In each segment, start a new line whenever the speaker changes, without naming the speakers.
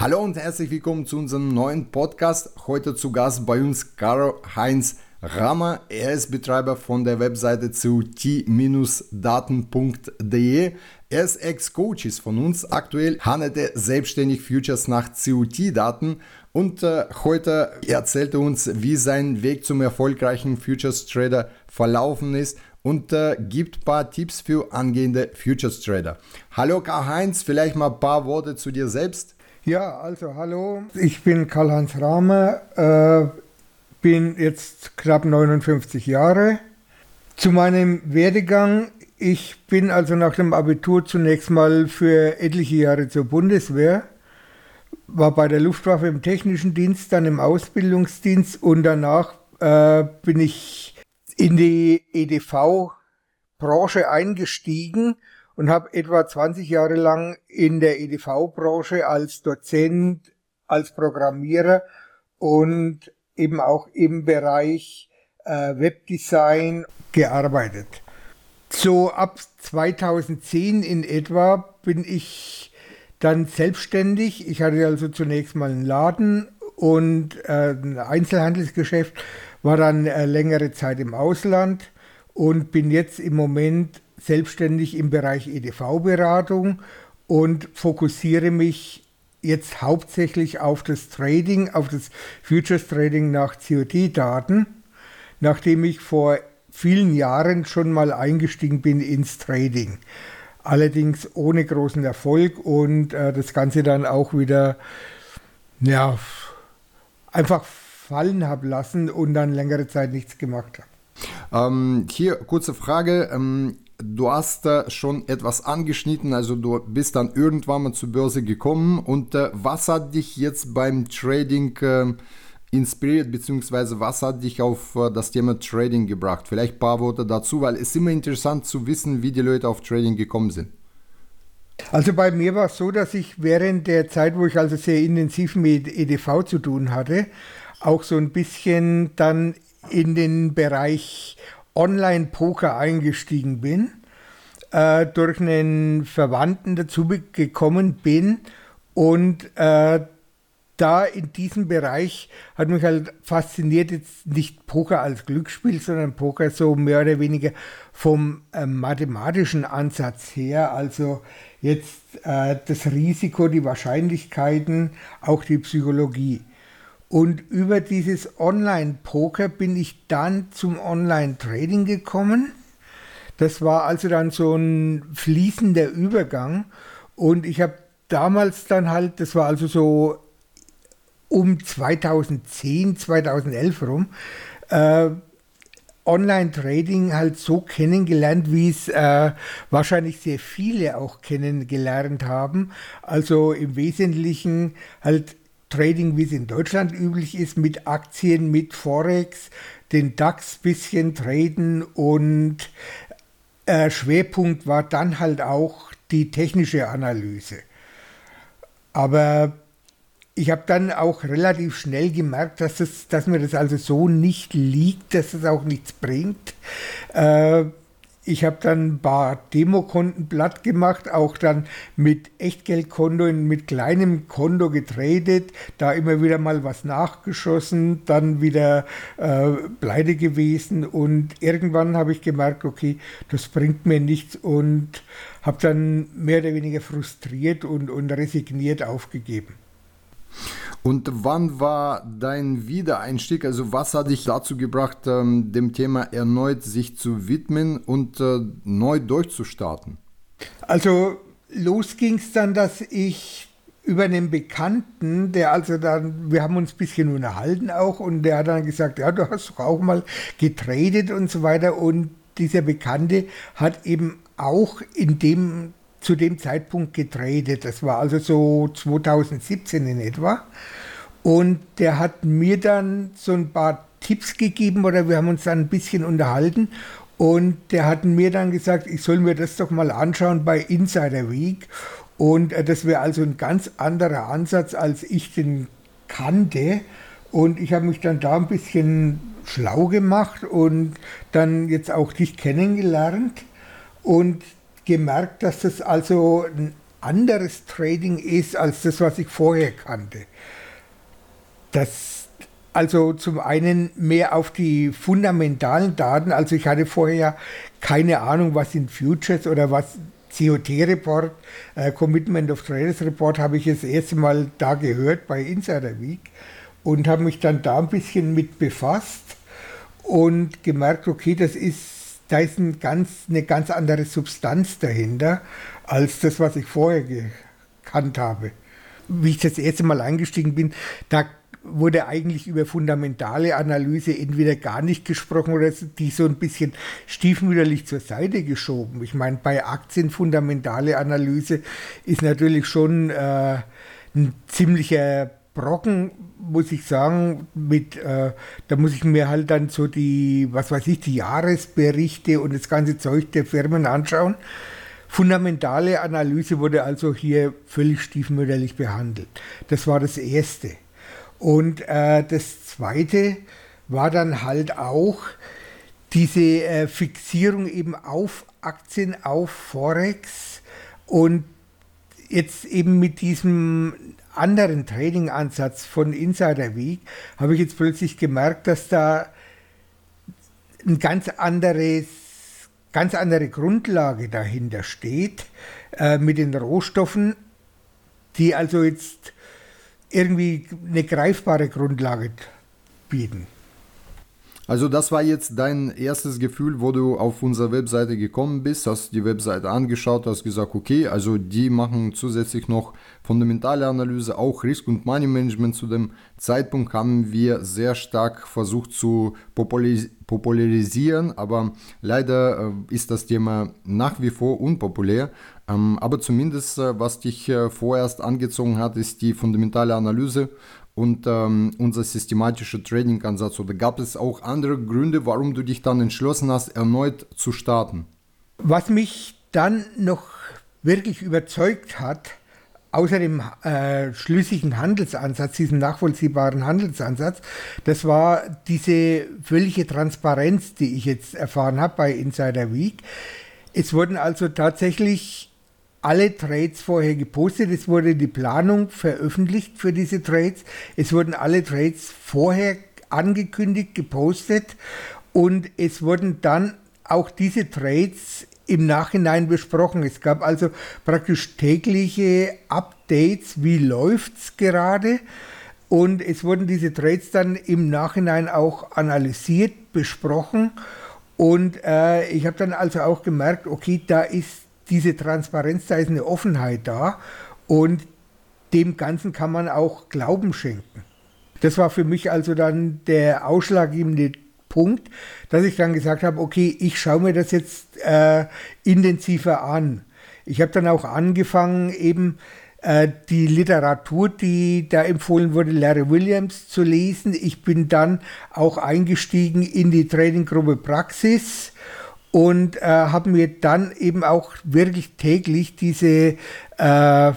Hallo und herzlich willkommen zu unserem neuen Podcast. Heute zu Gast bei uns Karl Heinz Rammer. Er ist Betreiber von der Webseite zu t-daten.de. Er ist Ex-Coach von uns. Aktuell handelt er selbstständig Futures nach COT-Daten und äh, heute erzählt er uns, wie sein Weg zum erfolgreichen Futures Trader verlaufen ist und äh, gibt ein paar Tipps für angehende Futures Trader. Hallo Karl-Heinz, vielleicht mal ein paar Worte zu dir selbst.
Ja, also hallo, ich bin Karl-Heinz Rahmer, äh, bin jetzt knapp 59 Jahre. Zu meinem Werdegang, ich bin also nach dem Abitur zunächst mal für etliche Jahre zur Bundeswehr, war bei der Luftwaffe im technischen Dienst, dann im Ausbildungsdienst und danach äh, bin ich in die EDV-Branche eingestiegen und habe etwa 20 Jahre lang in der EDV-Branche als Dozent, als Programmierer und eben auch im Bereich äh, Webdesign gearbeitet. So ab 2010 in etwa bin ich dann selbstständig. Ich hatte also zunächst mal einen Laden und äh, ein Einzelhandelsgeschäft, war dann äh, längere Zeit im Ausland und bin jetzt im Moment selbstständig im Bereich EDV-Beratung und fokussiere mich jetzt hauptsächlich auf das Trading, auf das Futures Trading nach COD-Daten, nachdem ich vor vielen Jahren schon mal eingestiegen bin ins Trading. Allerdings ohne großen Erfolg und äh, das Ganze dann auch wieder ja, einfach fallen habe lassen und dann längere Zeit nichts gemacht
habe. Ähm, hier kurze Frage. Ähm, du hast äh, schon etwas angeschnitten, also du bist dann irgendwann mal zur Börse gekommen und äh, was hat dich jetzt beim Trading äh, inspiriert, beziehungsweise was hat dich auf äh, das Thema Trading gebracht? Vielleicht ein paar Worte dazu, weil es ist immer interessant zu wissen, wie die Leute auf Trading gekommen sind.
Also bei mir war es so, dass ich während der Zeit, wo ich also sehr intensiv mit EDV zu tun hatte, auch so ein bisschen dann in den Bereich Online-Poker eingestiegen bin, äh, durch einen Verwandten dazu gekommen bin und äh, da in diesem Bereich hat mich halt fasziniert, jetzt nicht Poker als Glücksspiel, sondern Poker so mehr oder weniger vom äh, mathematischen Ansatz her. Also jetzt äh, das Risiko, die Wahrscheinlichkeiten, auch die Psychologie. Und über dieses Online-Poker bin ich dann zum Online-Trading gekommen. Das war also dann so ein fließender Übergang. Und ich habe damals dann halt, das war also so um 2010, 2011 rum, äh, Online-Trading halt so kennengelernt, wie es äh, wahrscheinlich sehr viele auch kennengelernt haben. Also im Wesentlichen halt Trading, wie es in Deutschland üblich ist, mit Aktien, mit Forex, den DAX bisschen traden und äh, Schwerpunkt war dann halt auch die technische Analyse. Aber ich habe dann auch relativ schnell gemerkt, dass, es, dass mir das also so nicht liegt, dass es auch nichts bringt. Äh, ich habe dann ein paar Demokonten platt gemacht, auch dann mit Echtgeldkonto, mit kleinem Konto getradet, da immer wieder mal was nachgeschossen, dann wieder äh, pleite gewesen und irgendwann habe ich gemerkt, okay, das bringt mir nichts und habe dann mehr oder weniger frustriert und, und resigniert aufgegeben.
Und wann war dein Wiedereinstieg? Also was hat dich dazu gebracht, ähm, dem Thema erneut sich zu widmen und äh, neu durchzustarten?
Also los ging es dann, dass ich über einen Bekannten, der also dann, wir haben uns ein bisschen unterhalten auch und der hat dann gesagt, ja, du hast doch auch mal getradet und so weiter und dieser Bekannte hat eben auch in dem zu dem Zeitpunkt getradet. Das war also so 2017 in etwa. Und der hat mir dann so ein paar Tipps gegeben oder wir haben uns dann ein bisschen unterhalten. Und der hat mir dann gesagt, ich soll mir das doch mal anschauen bei Insider Week. Und äh, das wäre also ein ganz anderer Ansatz, als ich den kannte. Und ich habe mich dann da ein bisschen schlau gemacht und dann jetzt auch dich kennengelernt. Und gemerkt, dass das also anderes Trading ist als das, was ich vorher kannte. Das also zum einen mehr auf die fundamentalen Daten. Also ich hatte vorher keine Ahnung, was sind Futures oder was COT-Report, äh, Commitment of Traders Report, habe ich das erste Mal da gehört bei Insider Week und habe mich dann da ein bisschen mit befasst und gemerkt, okay, das ist, da ist ein ganz, eine ganz andere Substanz dahinter als das, was ich vorher gekannt habe. Wie ich das erste Mal eingestiegen bin, da wurde eigentlich über fundamentale Analyse entweder gar nicht gesprochen oder die so ein bisschen stiefmütterlich zur Seite geschoben. Ich meine, bei Aktien fundamentale Analyse ist natürlich schon äh, ein ziemlicher Brocken, muss ich sagen, mit, äh, da muss ich mir halt dann so die, was weiß ich, die Jahresberichte und das ganze Zeug der Firmen anschauen. Fundamentale Analyse wurde also hier völlig stiefmütterlich behandelt. Das war das Erste. Und äh, das Zweite war dann halt auch diese äh, Fixierung eben auf Aktien, auf Forex und jetzt eben mit diesem anderen Trading-Ansatz von Insider Week habe ich jetzt plötzlich gemerkt, dass da ein ganz anderes, ganz andere Grundlage dahinter steht äh, mit den Rohstoffen, die also jetzt irgendwie eine greifbare Grundlage bieten.
Also das war jetzt dein erstes Gefühl, wo du auf unsere Webseite gekommen bist, hast die Webseite angeschaut, hast gesagt, okay, also die machen zusätzlich noch fundamentale Analyse, auch Risk- und Money Management. Zu dem Zeitpunkt haben wir sehr stark versucht zu populis popularisieren, aber leider äh, ist das Thema nach wie vor unpopulär. Ähm, aber zumindest, äh, was dich äh, vorerst angezogen hat, ist die fundamentale Analyse und ähm, unser systematischer Trading-Ansatz? Oder gab es auch andere Gründe, warum du dich dann entschlossen hast, erneut zu starten?
Was mich dann noch wirklich überzeugt hat, außer dem äh, schlüssigen Handelsansatz, diesem nachvollziehbaren Handelsansatz, das war diese völlige Transparenz, die ich jetzt erfahren habe bei Insider Week. Es wurden also tatsächlich alle Trades vorher gepostet. Es wurde die Planung veröffentlicht für diese Trades. Es wurden alle Trades vorher angekündigt, gepostet und es wurden dann auch diese Trades im Nachhinein besprochen. Es gab also praktisch tägliche Updates, wie läuft es gerade. Und es wurden diese Trades dann im Nachhinein auch analysiert, besprochen. Und äh, ich habe dann also auch gemerkt, okay, da ist diese Transparenz, da ist eine Offenheit da und dem Ganzen kann man auch Glauben schenken. Das war für mich also dann der ausschlaggebende Punkt, dass ich dann gesagt habe, okay, ich schaue mir das jetzt äh, intensiver an. Ich habe dann auch angefangen, eben äh, die Literatur, die da empfohlen wurde, Larry Williams zu lesen. Ich bin dann auch eingestiegen in die Tradinggruppe Praxis und äh, habe mir dann eben auch wirklich täglich diese äh,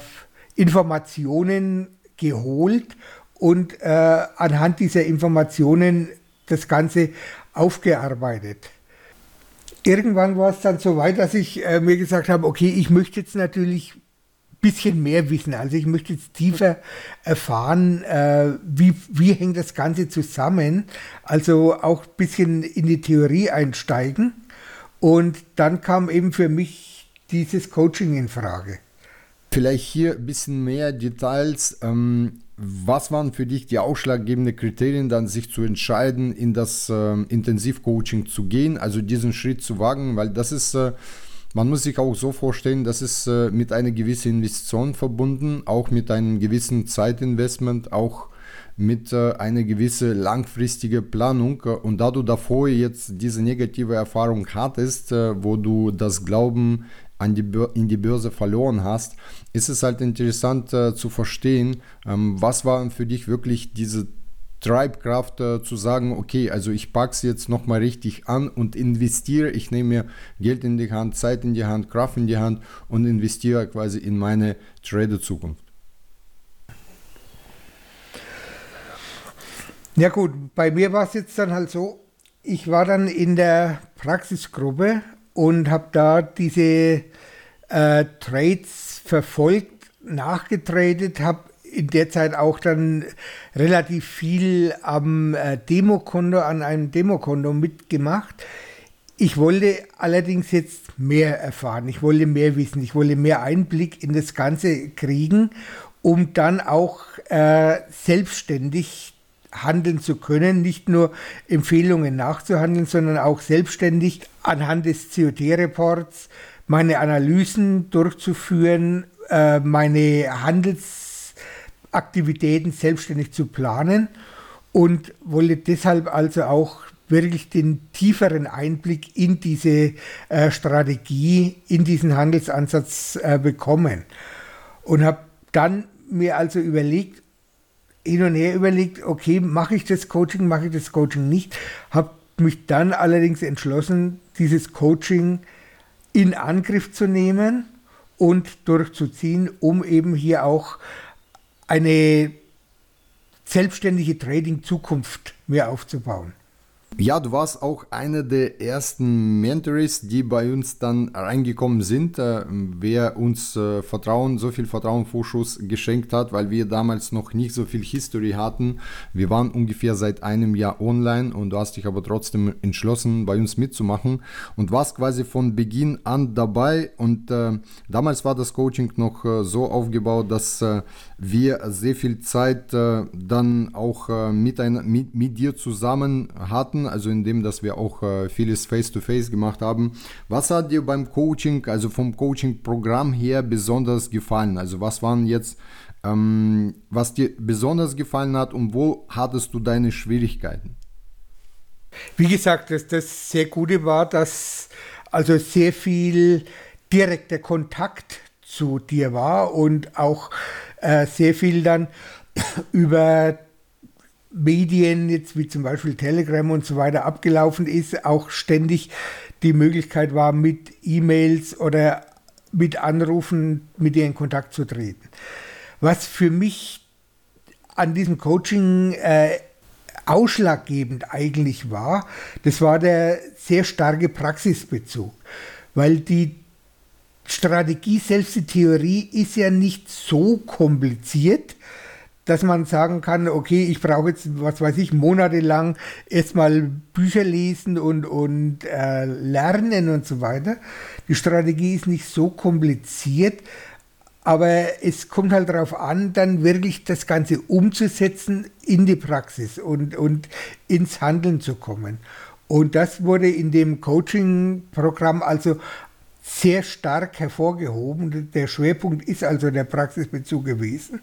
Informationen geholt und äh, anhand dieser Informationen das Ganze aufgearbeitet. Irgendwann war es dann so weit, dass ich äh, mir gesagt habe, okay, ich möchte jetzt natürlich ein bisschen mehr wissen. Also ich möchte jetzt tiefer erfahren, äh, wie, wie hängt das Ganze zusammen. Also auch ein bisschen in die Theorie einsteigen. Und dann kam eben für mich dieses Coaching in Frage.
Vielleicht hier ein bisschen mehr Details. Ähm, was waren für dich die ausschlaggebenden Kriterien, dann sich zu entscheiden, in das ähm, Intensivcoaching zu gehen, also diesen Schritt zu wagen? Weil das ist, äh, man muss sich auch so vorstellen, das ist äh, mit einer gewissen Investition verbunden, auch mit einem gewissen Zeitinvestment, auch mit äh, einer gewissen langfristigen Planung. Und da du davor jetzt diese negative Erfahrung hattest, äh, wo du das Glauben an die in die Börse verloren hast, ist es halt interessant äh, zu verstehen, ähm, was war für dich wirklich diese Treibkraft äh, zu sagen, okay, also ich packe es jetzt nochmal richtig an und investiere, ich nehme mir Geld in die Hand, Zeit in die Hand, Kraft in die Hand und investiere quasi in meine Trader-Zukunft.
Ja gut, bei mir war es jetzt dann halt so, ich war dann in der Praxisgruppe und habe da diese äh, Trades verfolgt, nachgetradet, habe in der Zeit auch dann relativ viel am äh, Demokonto, an einem Demokonto mitgemacht. Ich wollte allerdings jetzt mehr erfahren, ich wollte mehr wissen, ich wollte mehr Einblick in das Ganze kriegen, um dann auch äh, selbstständig handeln zu können, nicht nur Empfehlungen nachzuhandeln, sondern auch selbstständig anhand des COT-Reports meine Analysen durchzuführen, äh, meine Handelsaktivitäten selbstständig zu planen und wollte deshalb also auch wirklich den tieferen Einblick in diese äh, Strategie, in diesen Handelsansatz äh, bekommen. Und habe dann mir also überlegt, hin und her überlegt, okay, mache ich das Coaching, mache ich das Coaching nicht, habe mich dann allerdings entschlossen, dieses Coaching in Angriff zu nehmen und durchzuziehen, um eben hier auch eine selbstständige Trading-Zukunft mir aufzubauen.
Ja, du warst auch einer der ersten Mentors, die bei uns dann reingekommen sind, äh, wer uns äh, Vertrauen, so viel Vertrauenvorschuss geschenkt hat, weil wir damals noch nicht so viel History hatten. Wir waren ungefähr seit einem Jahr online und du hast dich aber trotzdem entschlossen, bei uns mitzumachen und warst quasi von Beginn an dabei. Und äh, damals war das Coaching noch äh, so aufgebaut, dass äh, wir sehr viel Zeit äh, dann auch mit, ein, mit, mit dir zusammen hatten hatten, also indem, dass wir auch äh, vieles face-to-face -face gemacht haben. Was hat dir beim Coaching, also vom Coaching-Programm her besonders gefallen? Also was waren jetzt, ähm, was dir besonders gefallen hat und wo hattest du deine Schwierigkeiten?
Wie gesagt, das, das sehr Gute war, dass also sehr viel direkter Kontakt zu dir war und auch äh, sehr viel dann über Medien, jetzt wie zum Beispiel Telegram und so weiter, abgelaufen ist, auch ständig die Möglichkeit war, mit E-Mails oder mit Anrufen mit ihr in Kontakt zu treten. Was für mich an diesem Coaching äh, ausschlaggebend eigentlich war, das war der sehr starke Praxisbezug, weil die Strategie, selbst die Theorie ist ja nicht so kompliziert, dass man sagen kann, okay, ich brauche jetzt, was weiß ich, monatelang erstmal Bücher lesen und, und äh, lernen und so weiter. Die Strategie ist nicht so kompliziert, aber es kommt halt darauf an, dann wirklich das Ganze umzusetzen in die Praxis und, und ins Handeln zu kommen. Und das wurde in dem Coaching-Programm also sehr stark hervorgehoben. Der Schwerpunkt ist also der Praxisbezug gewesen.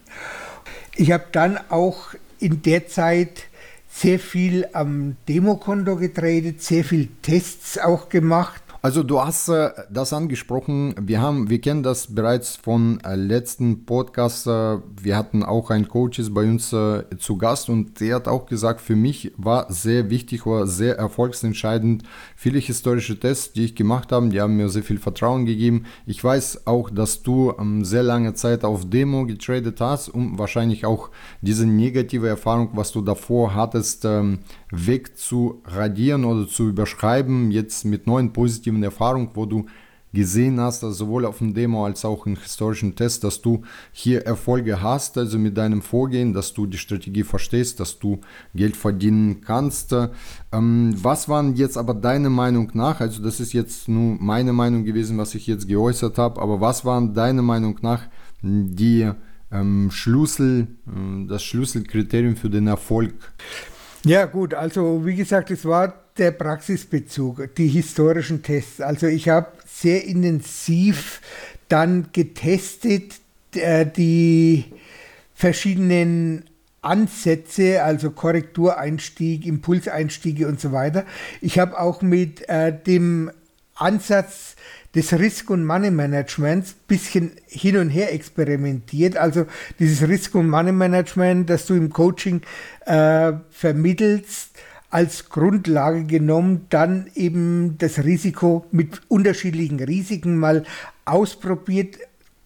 Ich habe dann auch in der Zeit sehr viel am Demokonto getradet, sehr viel Tests auch gemacht
also du hast äh, das angesprochen. Wir haben, wir kennen das bereits von äh, letzten Podcast. Äh, wir hatten auch einen Coaches bei uns äh, zu Gast und der hat auch gesagt, für mich war sehr wichtig, war sehr erfolgsentscheidend. Viele historische Tests, die ich gemacht habe, die haben mir sehr viel Vertrauen gegeben. Ich weiß auch, dass du ähm, sehr lange Zeit auf Demo getradet hast, um wahrscheinlich auch diese negative Erfahrung, was du davor hattest, ähm, weg zu radieren oder zu überschreiben, jetzt mit neuen positiven Erfahrungen, wo du gesehen hast, also sowohl auf dem Demo als auch im historischen Test, dass du hier Erfolge hast, also mit deinem Vorgehen, dass du die Strategie verstehst, dass du Geld verdienen kannst. Ähm, was waren jetzt aber deine Meinung nach, also das ist jetzt nur meine Meinung gewesen, was ich jetzt geäußert habe, aber was waren deine Meinung nach die ähm, Schlüssel, äh, das Schlüsselkriterium für den Erfolg?
Ja gut, also wie gesagt, es war der Praxisbezug, die historischen Tests. Also ich habe sehr intensiv dann getestet äh, die verschiedenen Ansätze, also Korrektureinstieg, Impulseinstiege und so weiter. Ich habe auch mit äh, dem Ansatz des Risk- und Money-Managements bisschen hin und her experimentiert. Also dieses Risk- und Money-Management, das du im Coaching äh, vermittelst, als Grundlage genommen, dann eben das Risiko mit unterschiedlichen Risiken mal ausprobiert,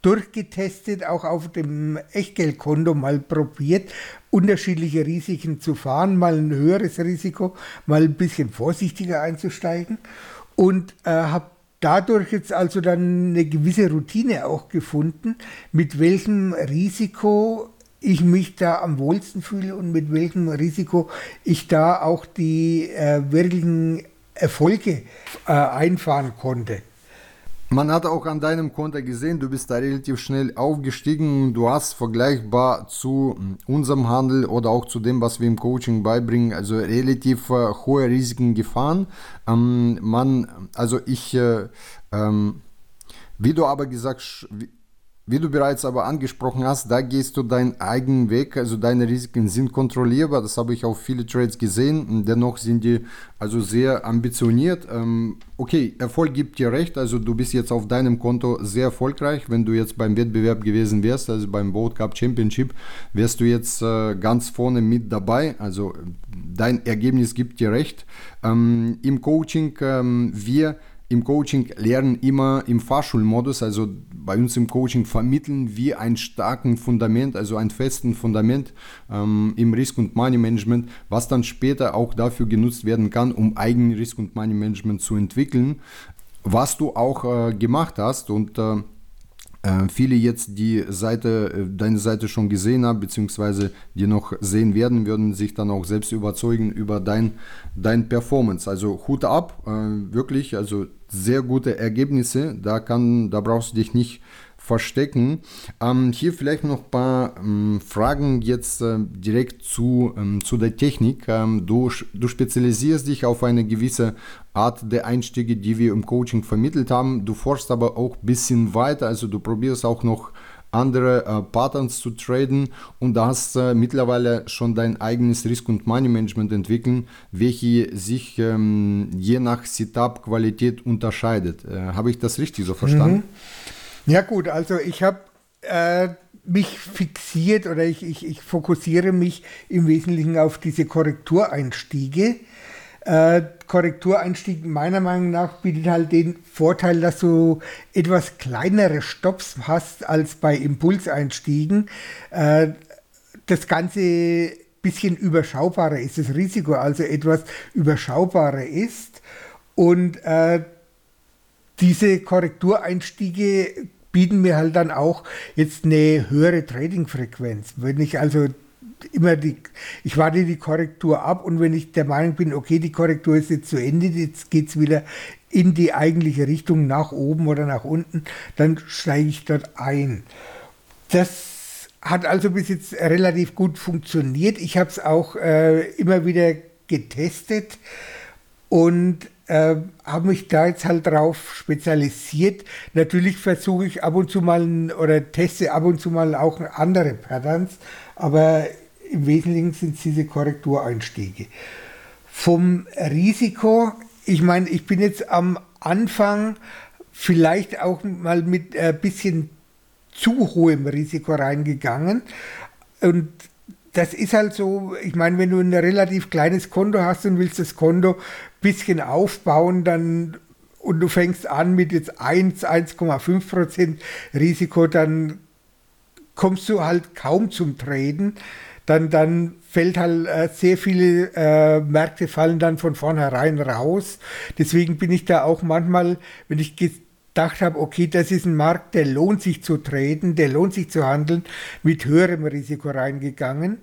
durchgetestet, auch auf dem Echtgeldkonto mal probiert, unterschiedliche Risiken zu fahren, mal ein höheres Risiko, mal ein bisschen vorsichtiger einzusteigen. Und äh, habe dadurch jetzt also dann eine gewisse Routine auch gefunden, mit welchem Risiko ich mich da am wohlsten fühle und mit welchem Risiko ich da auch die äh, wirklichen Erfolge äh, einfahren konnte.
Man hat auch an deinem Konto gesehen, du bist da relativ schnell aufgestiegen. Du hast vergleichbar zu hm, unserem Handel oder auch zu dem, was wir im Coaching beibringen, also relativ äh, hohe Risiken gefahren. Ähm, man, also ich, äh, ähm, wie du aber gesagt, wie, wie du bereits aber angesprochen hast, da gehst du deinen eigenen Weg, also deine Risiken sind kontrollierbar, das habe ich auf viele Trades gesehen, dennoch sind die also sehr ambitioniert. Ähm, okay, Erfolg gibt dir recht, also du bist jetzt auf deinem Konto sehr erfolgreich, wenn du jetzt beim Wettbewerb gewesen wärst, also beim Boat Cup Championship, wärst du jetzt äh, ganz vorne mit dabei, also dein Ergebnis gibt dir recht. Ähm, Im Coaching, ähm, wir im Coaching lernen immer im Fahrschulmodus, also bei uns im Coaching vermitteln wir ein starken Fundament, also ein festen Fundament ähm, im Risk- und Money Management, was dann später auch dafür genutzt werden kann, um eigenen Risk- und Money Management zu entwickeln, was du auch äh, gemacht hast und äh, äh, viele jetzt die Seite, äh, deine Seite schon gesehen haben, beziehungsweise die noch sehen werden, würden sich dann auch selbst überzeugen über dein, dein Performance. Also Hut ab, äh, wirklich, also sehr gute Ergebnisse. Da, kann, da brauchst du dich nicht verstecken. Ähm, hier vielleicht noch ein paar ähm, Fragen jetzt äh, direkt zu, ähm, zu der Technik. Ähm, du, du spezialisierst dich auf eine gewisse Art der Einstiege, die wir im Coaching vermittelt haben. Du forschst aber auch ein bisschen weiter, also du probierst auch noch andere äh, Patterns zu traden und da hast äh, mittlerweile schon dein eigenes Risk- und Money-Management entwickeln, welche sich ähm, je nach Setup-Qualität unterscheidet. Äh, habe ich das richtig so verstanden? Mhm.
Ja gut, also ich habe äh, mich fixiert oder ich, ich, ich fokussiere mich im Wesentlichen auf diese Korrektureinstiege. Äh, Korrektureinstieg meiner Meinung nach bietet halt den Vorteil, dass du etwas kleinere Stops hast als bei Impulseinstiegen. Äh, das Ganze bisschen überschaubarer ist, das Risiko also etwas überschaubarer ist und äh, diese Korrektureinstiege bieten mir halt dann auch jetzt eine höhere Trading-Frequenz. Wenn ich also immer die, ich warte die Korrektur ab und wenn ich der Meinung bin, okay, die Korrektur ist jetzt zu Ende, jetzt geht es wieder in die eigentliche Richtung nach oben oder nach unten, dann steige ich dort ein. Das hat also bis jetzt relativ gut funktioniert. Ich habe es auch äh, immer wieder getestet und äh, habe mich da jetzt halt drauf spezialisiert. Natürlich versuche ich ab und zu mal oder teste ab und zu mal auch andere Patterns, aber im Wesentlichen sind es diese Korrektureinstiege. Vom Risiko, ich meine, ich bin jetzt am Anfang vielleicht auch mal mit ein bisschen zu hohem Risiko reingegangen. Und das ist halt so, ich meine, wenn du ein relativ kleines Konto hast und willst das Konto bisschen aufbauen, dann und du fängst an mit jetzt 1, 1,5 Prozent Risiko, dann kommst du halt kaum zum Traden dann, dann fällt halt äh, sehr viele äh, Märkte fallen dann von vornherein raus. Deswegen bin ich da auch manchmal, wenn ich gedacht habe, okay, das ist ein Markt, der lohnt sich zu treten, der lohnt sich zu handeln, mit höherem Risiko reingegangen.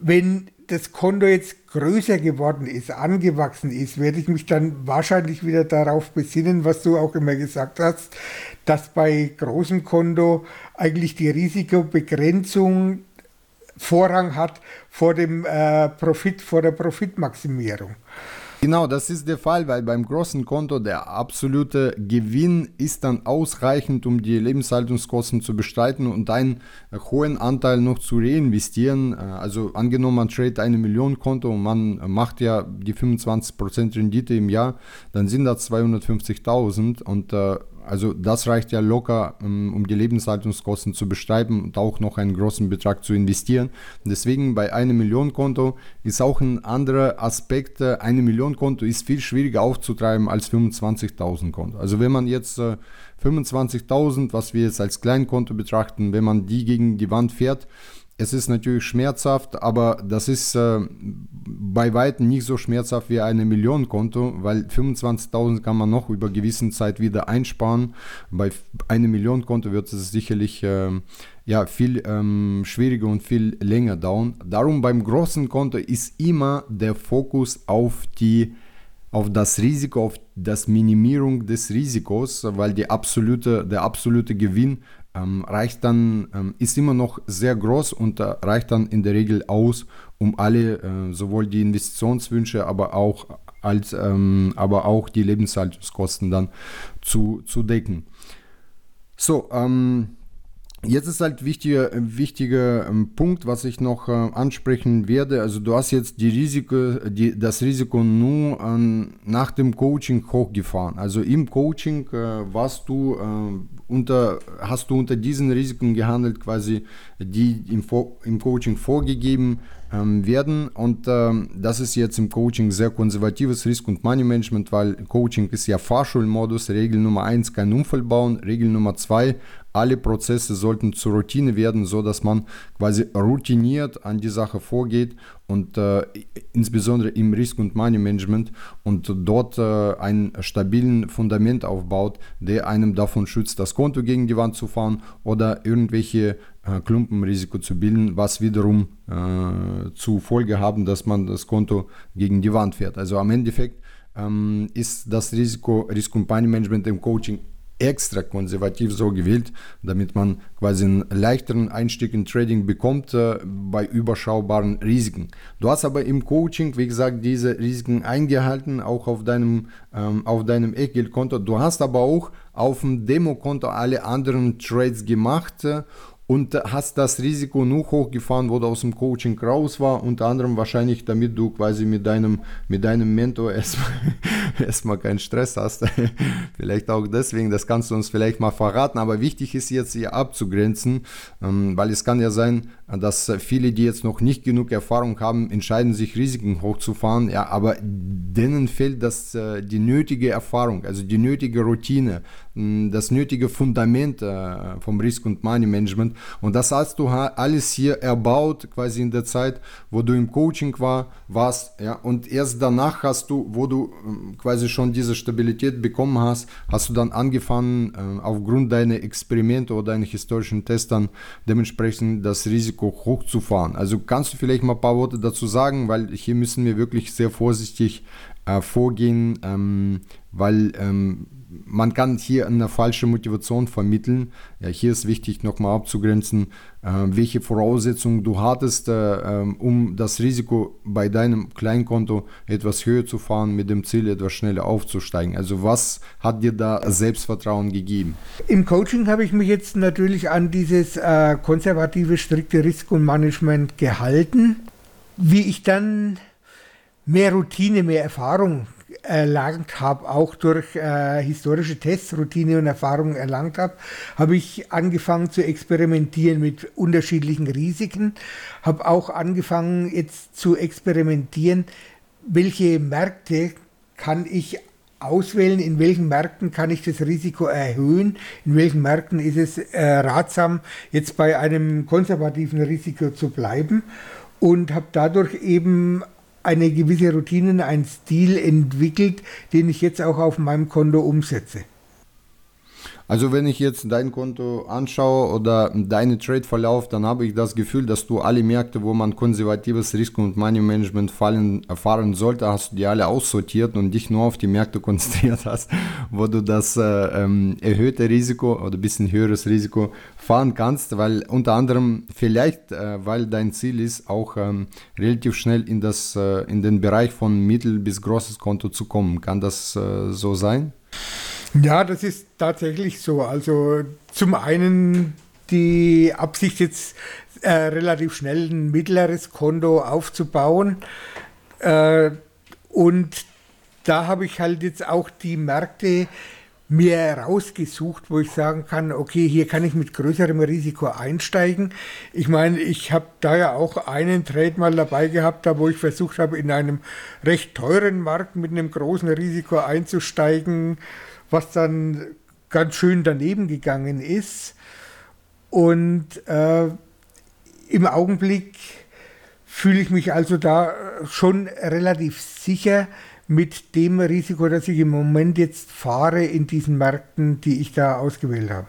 Wenn das Konto jetzt größer geworden ist, angewachsen ist, werde ich mich dann wahrscheinlich wieder darauf besinnen, was du auch immer gesagt hast, dass bei großem Konto eigentlich die Risikobegrenzung Vorrang hat vor dem äh, Profit, vor der Profitmaximierung.
Genau, das ist der Fall, weil beim großen Konto der absolute Gewinn ist dann ausreichend, um die Lebenshaltungskosten zu bestreiten und einen hohen Anteil noch zu reinvestieren. Äh, also angenommen, man trade eine Million Konto und man macht ja die 25% Rendite im Jahr, dann sind das 250.000 und äh, also das reicht ja locker, ähm, um die Lebenshaltungskosten zu bestreiten und auch noch einen großen Betrag zu investieren. Deswegen bei einem Millionenkonto ist auch ein anderer Aspekt, äh, eine Million Konto ist viel schwieriger aufzutreiben als 25.000 Konto. Also wenn man jetzt 25.000, äh, was wir jetzt als Kleinkonto betrachten, wenn man die gegen die Wand fährt, es ist natürlich schmerzhaft, aber das ist äh, bei weitem nicht so schmerzhaft wie eine Million Konto, weil 25.000 kann man noch über gewissen Zeit wieder einsparen. Bei einem Million Konto wird es sicherlich äh, ja, viel ähm, schwieriger und viel länger dauern. Darum beim großen Konto ist immer der Fokus auf die auf das Risiko, auf das Minimierung des Risikos, weil die absolute, der absolute Gewinn ähm, reicht dann, ähm, ist immer noch sehr groß und äh, reicht dann in der Regel aus, um alle, äh, sowohl die Investitionswünsche, aber auch, als, ähm, aber auch die Lebenshaltungskosten dann zu, zu decken. So, ähm, Jetzt ist halt wichtiger, wichtiger ähm, Punkt, was ich noch äh, ansprechen werde. Also du hast jetzt die Risiko, die, das Risiko nur ähm, nach dem Coaching hochgefahren. Also im Coaching äh, warst du äh, unter, hast du unter diesen Risiken gehandelt, quasi die im, im Coaching vorgegeben ähm, werden. Und ähm, das ist jetzt im Coaching sehr konservatives Risk- und Money-Management, weil Coaching ist ja Fahrschulmodus. Regel Nummer eins, kein Unfall bauen. Regel Nummer zwei, alle Prozesse sollten zur Routine werden, so dass man quasi routiniert an die Sache vorgeht und äh, insbesondere im Risk- und Money Management und dort äh, ein stabilen Fundament aufbaut, der einem davon schützt, das Konto gegen die Wand zu fahren oder irgendwelche äh, Klumpenrisiko zu bilden, was wiederum äh, zu Folge haben, dass man das Konto gegen die Wand fährt. Also am Endeffekt ähm, ist das Risiko, Risk- und Money Management im Coaching extra konservativ so gewählt, damit man quasi einen leichteren Einstieg in Trading bekommt äh, bei überschaubaren Risiken. Du hast aber im Coaching, wie gesagt, diese Risiken eingehalten, auch auf deinem, ähm, deinem Echtgeldkonto. Du hast aber auch auf dem Demokonto alle anderen Trades gemacht äh, und hast das Risiko nur hochgefahren, wo du aus dem Coaching raus war, unter anderem wahrscheinlich, damit du quasi mit deinem, mit deinem Mentor erstmal, erstmal keinen Stress hast. vielleicht auch deswegen, das kannst du uns vielleicht mal verraten, aber wichtig ist jetzt hier abzugrenzen, ähm, weil es kann ja sein, dass viele, die jetzt noch nicht genug Erfahrung haben, entscheiden sich Risiken hochzufahren, ja, aber denen fehlt das, äh, die nötige Erfahrung, also die nötige Routine, das nötige Fundament äh, vom Risk- und Money Management und das hast du alles hier erbaut, quasi in der Zeit, wo du im Coaching war, warst, ja, und erst danach hast du, wo du ähm, quasi schon diese Stabilität bekommen hast, hast du dann angefangen, äh, aufgrund deiner Experimente oder deiner historischen Tests dann dementsprechend das Risiko hochzufahren. Also kannst du vielleicht mal ein paar Worte dazu sagen, weil hier müssen wir wirklich sehr vorsichtig äh, vorgehen, ähm, weil ähm, man kann hier eine falsche Motivation vermitteln. Ja, hier ist wichtig nochmal abzugrenzen, äh, welche Voraussetzungen du hattest, äh, ähm, um das Risiko bei deinem Kleinkonto etwas höher zu fahren, mit dem Ziel etwas schneller aufzusteigen. Also was hat dir da Selbstvertrauen gegeben?
Im Coaching habe ich mich jetzt natürlich an dieses äh, konservative, strikte Risikomanagement gehalten. Wie ich dann mehr Routine, mehr Erfahrung erlangt habe, auch durch äh, historische Tests, Routine und Erfahrung erlangt habe, habe ich angefangen zu experimentieren mit unterschiedlichen Risiken, habe auch angefangen jetzt zu experimentieren, welche Märkte kann ich auswählen, in welchen Märkten kann ich das Risiko erhöhen, in welchen Märkten ist es äh, ratsam, jetzt bei einem konservativen Risiko zu bleiben und habe dadurch eben eine gewisse Routine, einen Stil entwickelt, den ich jetzt auch auf meinem Konto umsetze.
Also wenn ich jetzt dein Konto anschaue oder deinen Trade-Verlauf, dann habe ich das Gefühl, dass du alle Märkte, wo man konservatives Risiko- und Money-Management erfahren sollte, hast du die alle aussortiert und dich nur auf die Märkte konzentriert hast, wo du das äh, ähm, erhöhte Risiko oder ein bisschen höheres Risiko fahren kannst, weil unter anderem vielleicht, äh, weil dein Ziel ist, auch ähm, relativ schnell in, das, äh, in den Bereich von mittel- bis großes Konto zu kommen. Kann das äh, so sein?
Ja, das ist tatsächlich so. Also zum einen die Absicht jetzt äh, relativ schnell ein mittleres Konto aufzubauen. Äh, und da habe ich halt jetzt auch die Märkte mir rausgesucht, wo ich sagen kann, okay, hier kann ich mit größerem Risiko einsteigen. Ich meine, ich habe da ja auch einen Trade mal dabei gehabt, da wo ich versucht habe, in einem recht teuren Markt mit einem großen Risiko einzusteigen was dann ganz schön daneben gegangen ist. Und äh, im Augenblick fühle ich mich also da schon relativ sicher mit dem Risiko, das ich im Moment jetzt fahre in diesen Märkten, die ich da ausgewählt habe.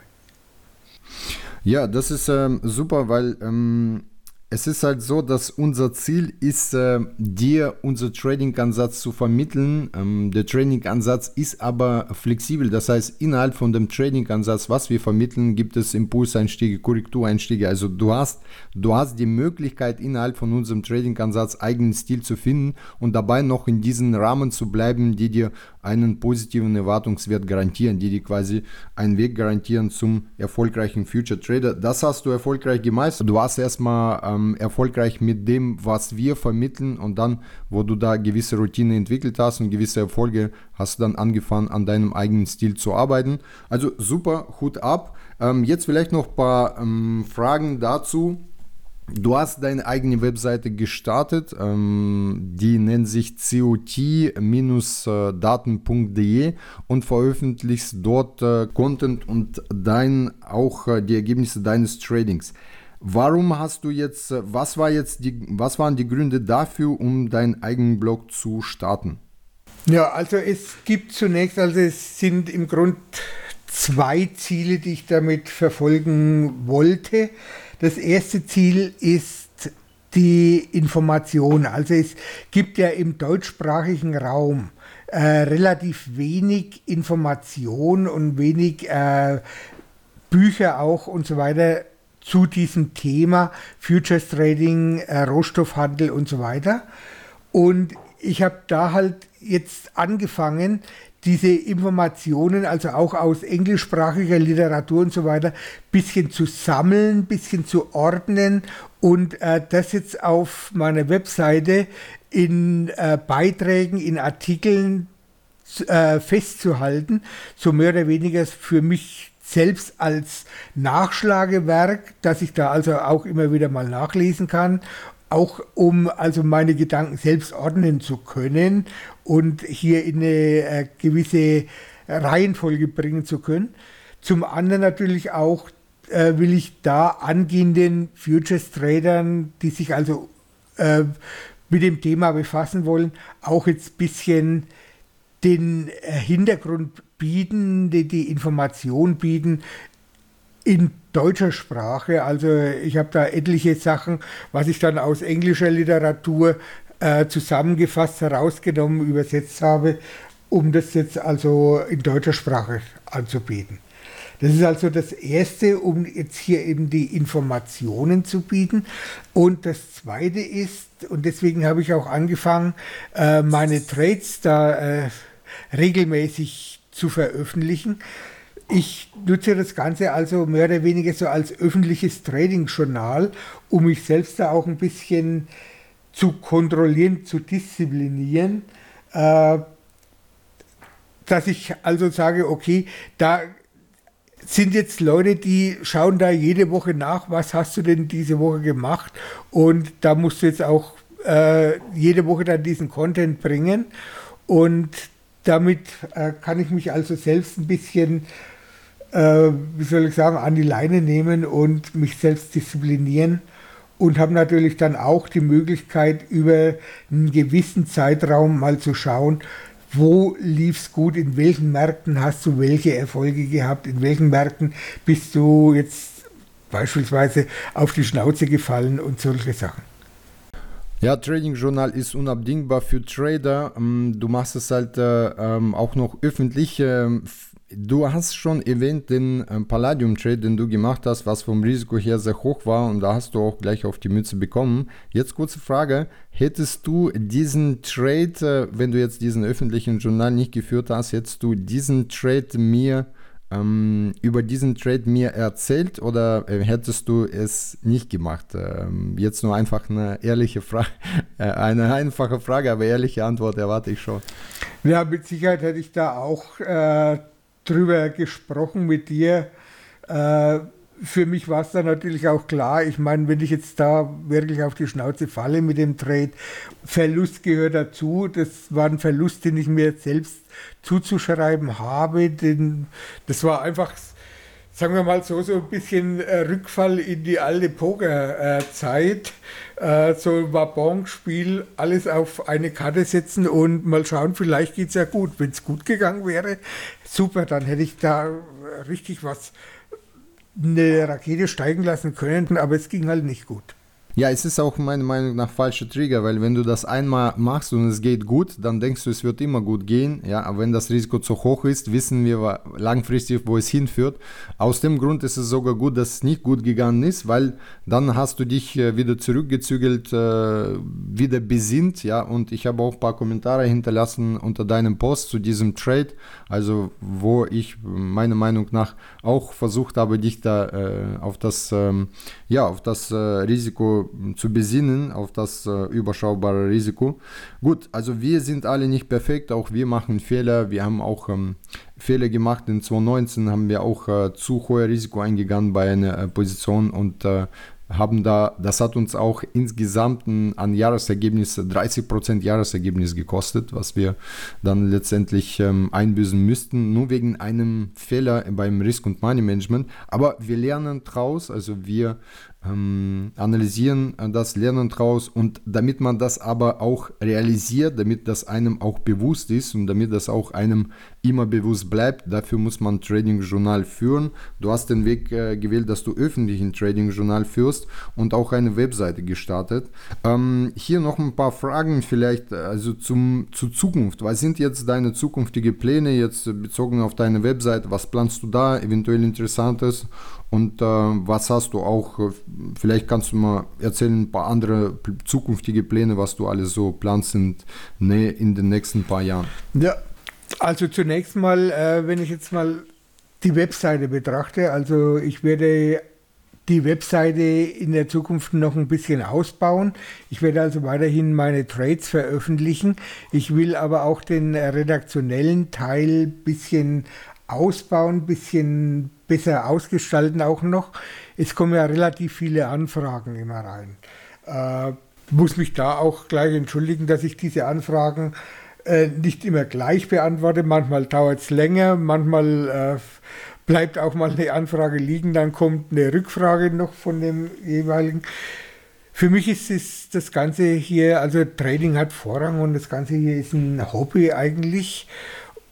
Ja, das ist ähm, super, weil ähm, es ist halt so, dass unser Ziel ist, äh, dir unser Trading-Ansatz zu vermitteln. Ähm, der Trading-Ansatz ist aber flexibel. Das heißt, innerhalb von dem Trading-Ansatz, was wir vermitteln, gibt es Impulseinstiege, Korrektureinstiege. Also du hast, du hast die Möglichkeit, innerhalb von unserem Trading-Ansatz eigenen Stil zu finden und dabei noch in diesen Rahmen zu bleiben, die dir einen positiven Erwartungswert garantieren, die dir quasi einen Weg garantieren zum erfolgreichen Future Trader. Das hast du erfolgreich gemeistert. Du warst erstmal ähm, erfolgreich mit dem, was wir vermitteln und dann, wo du da gewisse Routine entwickelt hast und gewisse Erfolge, hast du dann angefangen, an deinem eigenen Stil zu arbeiten. Also super, Hut ab. Ähm, jetzt vielleicht noch ein paar ähm, Fragen dazu. Du hast deine eigene Webseite gestartet, ähm, die nennt sich cot-daten.de und veröffentlichst dort äh, Content und dein, auch äh, die Ergebnisse deines Tradings. Warum hast du jetzt, äh, was war jetzt die, was waren die Gründe dafür, um deinen eigenen Blog zu starten?
Ja, also es gibt zunächst, also es sind im Grunde zwei Ziele, die ich damit verfolgen wollte. Das erste Ziel ist die Information. Also es gibt ja im deutschsprachigen Raum äh, relativ wenig Information und wenig äh, Bücher auch und so weiter zu diesem Thema Futures Trading, äh, Rohstoffhandel und so weiter. Und ich habe da halt jetzt angefangen, diese Informationen, also auch aus englischsprachiger Literatur und so weiter, bisschen zu sammeln, bisschen zu ordnen und äh, das jetzt auf meiner Webseite in äh, Beiträgen, in Artikeln äh, festzuhalten, so mehr oder weniger für mich selbst als Nachschlagewerk, dass ich da also auch immer wieder mal nachlesen kann auch um also meine Gedanken selbst ordnen zu können und hier in eine äh, gewisse Reihenfolge bringen zu können. Zum anderen natürlich auch äh, will ich da angehenden Futures Tradern, die sich also äh, mit dem Thema befassen wollen, auch jetzt ein bisschen den äh, Hintergrund bieten, die, die Information bieten, in deutscher Sprache. Also ich habe da etliche Sachen, was ich dann aus englischer Literatur äh, zusammengefasst, herausgenommen, übersetzt habe, um das jetzt also in deutscher Sprache anzubieten. Das ist also das Erste, um jetzt hier eben die Informationen zu bieten. Und das Zweite ist, und deswegen habe ich auch angefangen, äh, meine Trades da äh, regelmäßig zu veröffentlichen, ich nutze das Ganze also mehr oder weniger so als öffentliches Trading-Journal, um mich selbst da auch ein bisschen zu kontrollieren, zu disziplinieren, äh, dass ich also sage, okay, da sind jetzt Leute, die schauen da jede Woche nach, was hast du denn diese Woche gemacht? Und da musst du jetzt auch äh, jede Woche dann diesen Content bringen. Und damit äh, kann ich mich also selbst ein bisschen äh, wie soll ich sagen, an die Leine nehmen und mich selbst disziplinieren und habe natürlich dann auch die Möglichkeit, über einen gewissen Zeitraum mal zu schauen, wo lief es gut, in welchen Märkten hast du welche Erfolge gehabt, in welchen Märkten bist du jetzt beispielsweise auf die Schnauze gefallen und solche Sachen.
Ja, Trading Journal ist unabdingbar für Trader. Ähm, du machst es halt äh, ähm, auch noch öffentlich. Ähm, Du hast schon erwähnt den äh, Palladium-Trade, den du gemacht hast, was vom Risiko her sehr hoch war und da hast du auch gleich auf die Mütze bekommen. Jetzt kurze Frage, hättest du diesen Trade, äh, wenn du jetzt diesen öffentlichen Journal nicht geführt hast, hättest du diesen Trade mir ähm, über diesen Trade mir erzählt oder äh, hättest du es nicht gemacht? Ähm, jetzt nur einfach eine ehrliche Frage, äh, eine einfache Frage, aber ehrliche Antwort erwarte ich schon.
Ja, mit Sicherheit hätte ich da auch äh, drüber gesprochen mit dir. Äh, für mich war es dann natürlich auch klar, ich meine, wenn ich jetzt da wirklich auf die Schnauze falle mit dem Trade, Verlust gehört dazu. Das war ein Verlust, den ich mir selbst zuzuschreiben habe. Den, das war einfach sagen wir mal so, so ein bisschen äh, Rückfall in die alte Pokerzeit. Äh, so ein Wabonk-Spiel, alles auf eine Karte setzen und mal schauen, vielleicht geht es ja gut. Wenn es gut gegangen wäre, super, dann hätte ich da richtig was, eine Rakete steigen lassen können, aber es ging halt nicht gut.
Ja, es ist auch meiner Meinung nach falscher Trigger, weil wenn du das einmal machst und es geht gut, dann denkst du, es wird immer gut gehen. Ja, aber wenn das Risiko zu hoch ist, wissen wir langfristig, wo es hinführt. Aus dem Grund ist es sogar gut, dass es nicht gut gegangen ist, weil dann hast du dich äh, wieder zurückgezügelt, äh, wieder besinnt. Ja, und ich habe auch ein paar Kommentare hinterlassen unter deinem Post zu diesem Trade, also wo ich meiner Meinung nach auch versucht habe, dich da äh, auf das, ähm, ja, auf das Risiko zu besinnen, auf das äh, überschaubare Risiko. Gut, also wir sind alle nicht perfekt, auch wir machen Fehler. Wir haben auch ähm, Fehler gemacht. In 2019 haben wir auch äh, zu hohe Risiko eingegangen bei einer äh, Position und äh, haben da, das hat uns auch insgesamt an Jahresergebnis, 30% Jahresergebnis gekostet, was wir dann letztendlich ähm, einbüßen müssten, nur wegen einem Fehler beim Risk- und Money Management. Aber wir lernen draus, also wir ähm, analysieren äh, das, lernen daraus und damit man das aber auch realisiert, damit das einem auch bewusst ist und damit das auch einem immer bewusst bleibt, dafür muss man Trading-Journal führen. Du hast den Weg äh, gewählt, dass du öffentlich ein Trading-Journal führst und auch eine Webseite gestartet. Ähm, hier noch ein paar Fragen vielleicht also zum, zur Zukunft. Was sind jetzt deine zukünftigen Pläne jetzt bezogen auf deine Webseite? Was planst du da eventuell Interessantes? Und äh, was hast du auch, äh, vielleicht kannst du mal erzählen, ein paar andere zukünftige Pläne, was du alles so planst in, in den nächsten paar Jahren.
Ja, also zunächst mal, äh, wenn ich jetzt mal die Webseite betrachte, also ich werde die Webseite in der Zukunft noch ein bisschen ausbauen. Ich werde also weiterhin meine Trades veröffentlichen. Ich will aber auch den redaktionellen Teil bisschen ausbauen, bisschen besser ausgestalten auch noch. Es kommen ja relativ viele Anfragen immer rein. Äh, muss mich da auch gleich entschuldigen, dass ich diese Anfragen äh, nicht immer gleich beantworte. Manchmal dauert es länger, manchmal äh, bleibt auch mal eine Anfrage liegen, dann kommt eine Rückfrage noch von dem jeweiligen. Für mich ist es das Ganze hier, also Trading hat Vorrang und das Ganze hier ist ein Hobby eigentlich.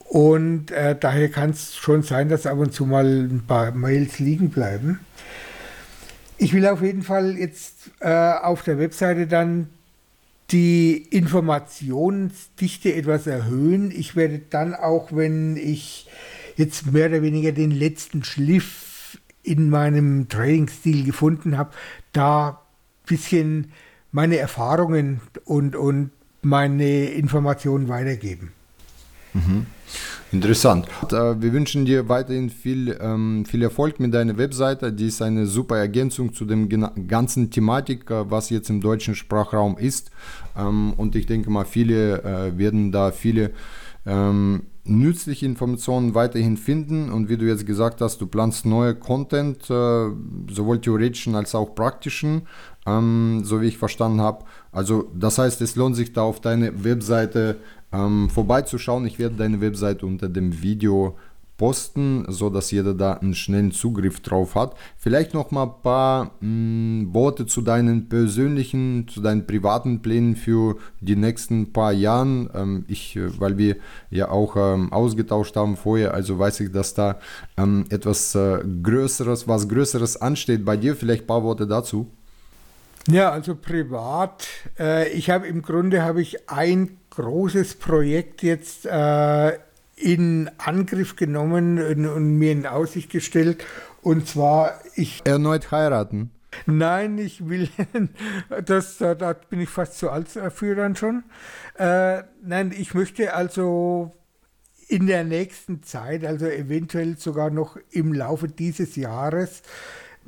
Und äh, daher kann es schon sein, dass ab und zu mal ein paar Mails liegen bleiben. Ich will auf jeden Fall jetzt äh, auf der Webseite dann die Informationsdichte etwas erhöhen. Ich werde dann auch, wenn ich jetzt mehr oder weniger den letzten Schliff in meinem Trading-Stil gefunden habe, da ein bisschen meine Erfahrungen und, und meine Informationen weitergeben.
Mhm. Interessant. Äh, wir wünschen dir weiterhin viel, ähm, viel Erfolg mit deiner Webseite. Die ist eine super Ergänzung zu dem ganzen Thematik, äh, was jetzt im deutschen Sprachraum ist. Ähm, und ich denke mal, viele äh, werden da viele ähm, nützliche Informationen weiterhin finden. Und wie du jetzt gesagt hast, du planst neue Content, sowohl theoretischen als auch praktischen, so wie ich verstanden habe. Also das heißt, es lohnt sich da auf deine Webseite ähm, vorbeizuschauen. Ich werde deine Webseite unter dem Video posten, so dass jeder da einen schnellen Zugriff drauf hat. Vielleicht noch mal ein paar mh, mm, Worte zu deinen persönlichen, zu deinen privaten Plänen für die nächsten paar Jahren. Ähm, ich, äh, weil wir ja auch ähm, ausgetauscht haben vorher, also weiß ich, dass da ähm, etwas äh, Größeres, was Größeres ansteht bei dir. Vielleicht ein paar Worte dazu.
Ja, also privat. Äh, ich habe im Grunde habe ich ein großes Projekt jetzt äh, in Angriff genommen und, und, mir in Aussicht gestellt. Und zwar ich.
Erneut heiraten.
Nein, ich will, das, da, da bin ich fast zu alt für dann schon. Äh, nein, ich möchte also in der nächsten Zeit, also eventuell sogar noch im Laufe dieses Jahres,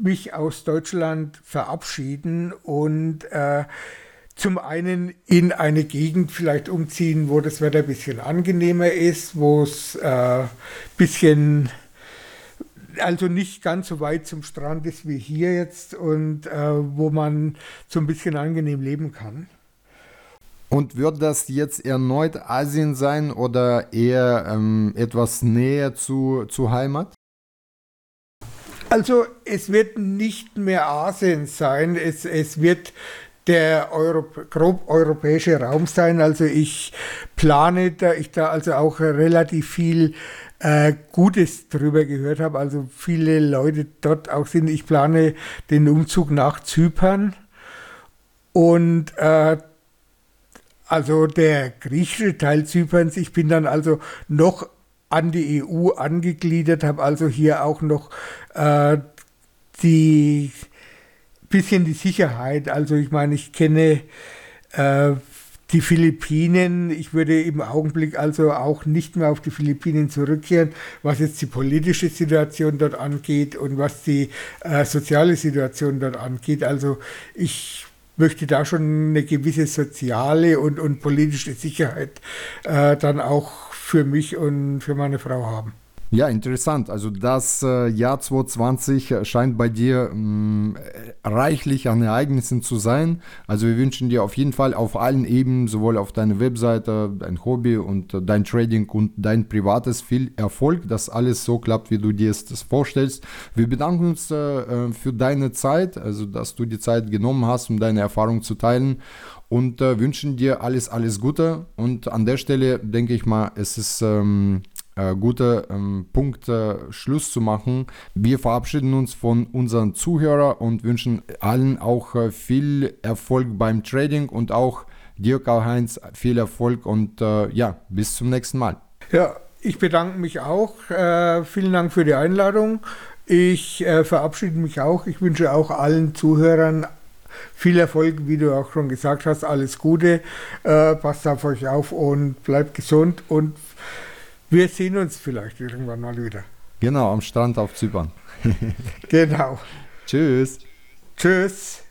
mich aus Deutschland verabschieden und äh, zum einen in eine Gegend vielleicht umziehen, wo das Wetter ein bisschen angenehmer ist, wo es ein äh, bisschen, also nicht ganz so weit zum Strand ist wie hier jetzt und äh, wo man so ein bisschen angenehm leben kann.
Und wird das jetzt erneut Asien sein oder eher ähm, etwas näher zu, zu Heimat?
Also es wird nicht mehr Asien sein, es, es wird der Europ grob europäische Raum sein. Also ich plane, da ich da also auch relativ viel äh, Gutes drüber gehört habe, also viele Leute dort auch sind. Ich plane den Umzug nach Zypern und äh, also der griechische Teil Zyperns. Ich bin dann also noch an die EU angegliedert, habe also hier auch noch äh, die bisschen die Sicherheit. Also ich meine, ich kenne äh, die Philippinen. Ich würde im Augenblick also auch nicht mehr auf die Philippinen zurückkehren, was jetzt die politische Situation dort angeht und was die äh, soziale Situation dort angeht. Also ich möchte da schon eine gewisse soziale und, und politische Sicherheit äh, dann auch für mich und für meine Frau haben.
Ja, interessant. Also das äh, Jahr 2020 scheint bei dir mh, mm, reichlich an Ereignissen zu sein. Also wir wünschen dir auf jeden Fall auf allen Ebenen, sowohl auf deiner Webseite, dein Hobby und äh, dein Trading und dein privates viel Erfolg, dass alles so klappt, wie du dir das vorstellst. Wir bedanken uns äh, äh, für deine Zeit, also dass du die Zeit genommen hast, um deine Erfahrung zu teilen und äh, wünschen dir alles, alles Gute. Und an der Stelle denke ich mal, es ist ähm, äh, guter ähm, Punkt, äh, Schluss zu machen. Wir verabschieden uns von unseren Zuhörern und wünschen allen auch äh, viel Erfolg beim Trading und auch dir, Karl-Heinz, viel Erfolg und äh, ja, bis zum nächsten Mal.
Ja, ich bedanke mich auch. Äh, vielen Dank für die Einladung. Ich äh, verabschiede mich auch. Ich wünsche auch allen Zuhörern viel Erfolg, wie du auch schon gesagt hast. Alles Gute. passt auf euch auf und bleibt gesund und wir sehen uns vielleicht irgendwann mal wieder.
Genau, am Strand auf Zypern.
genau.
Tschüss.
Tschüss.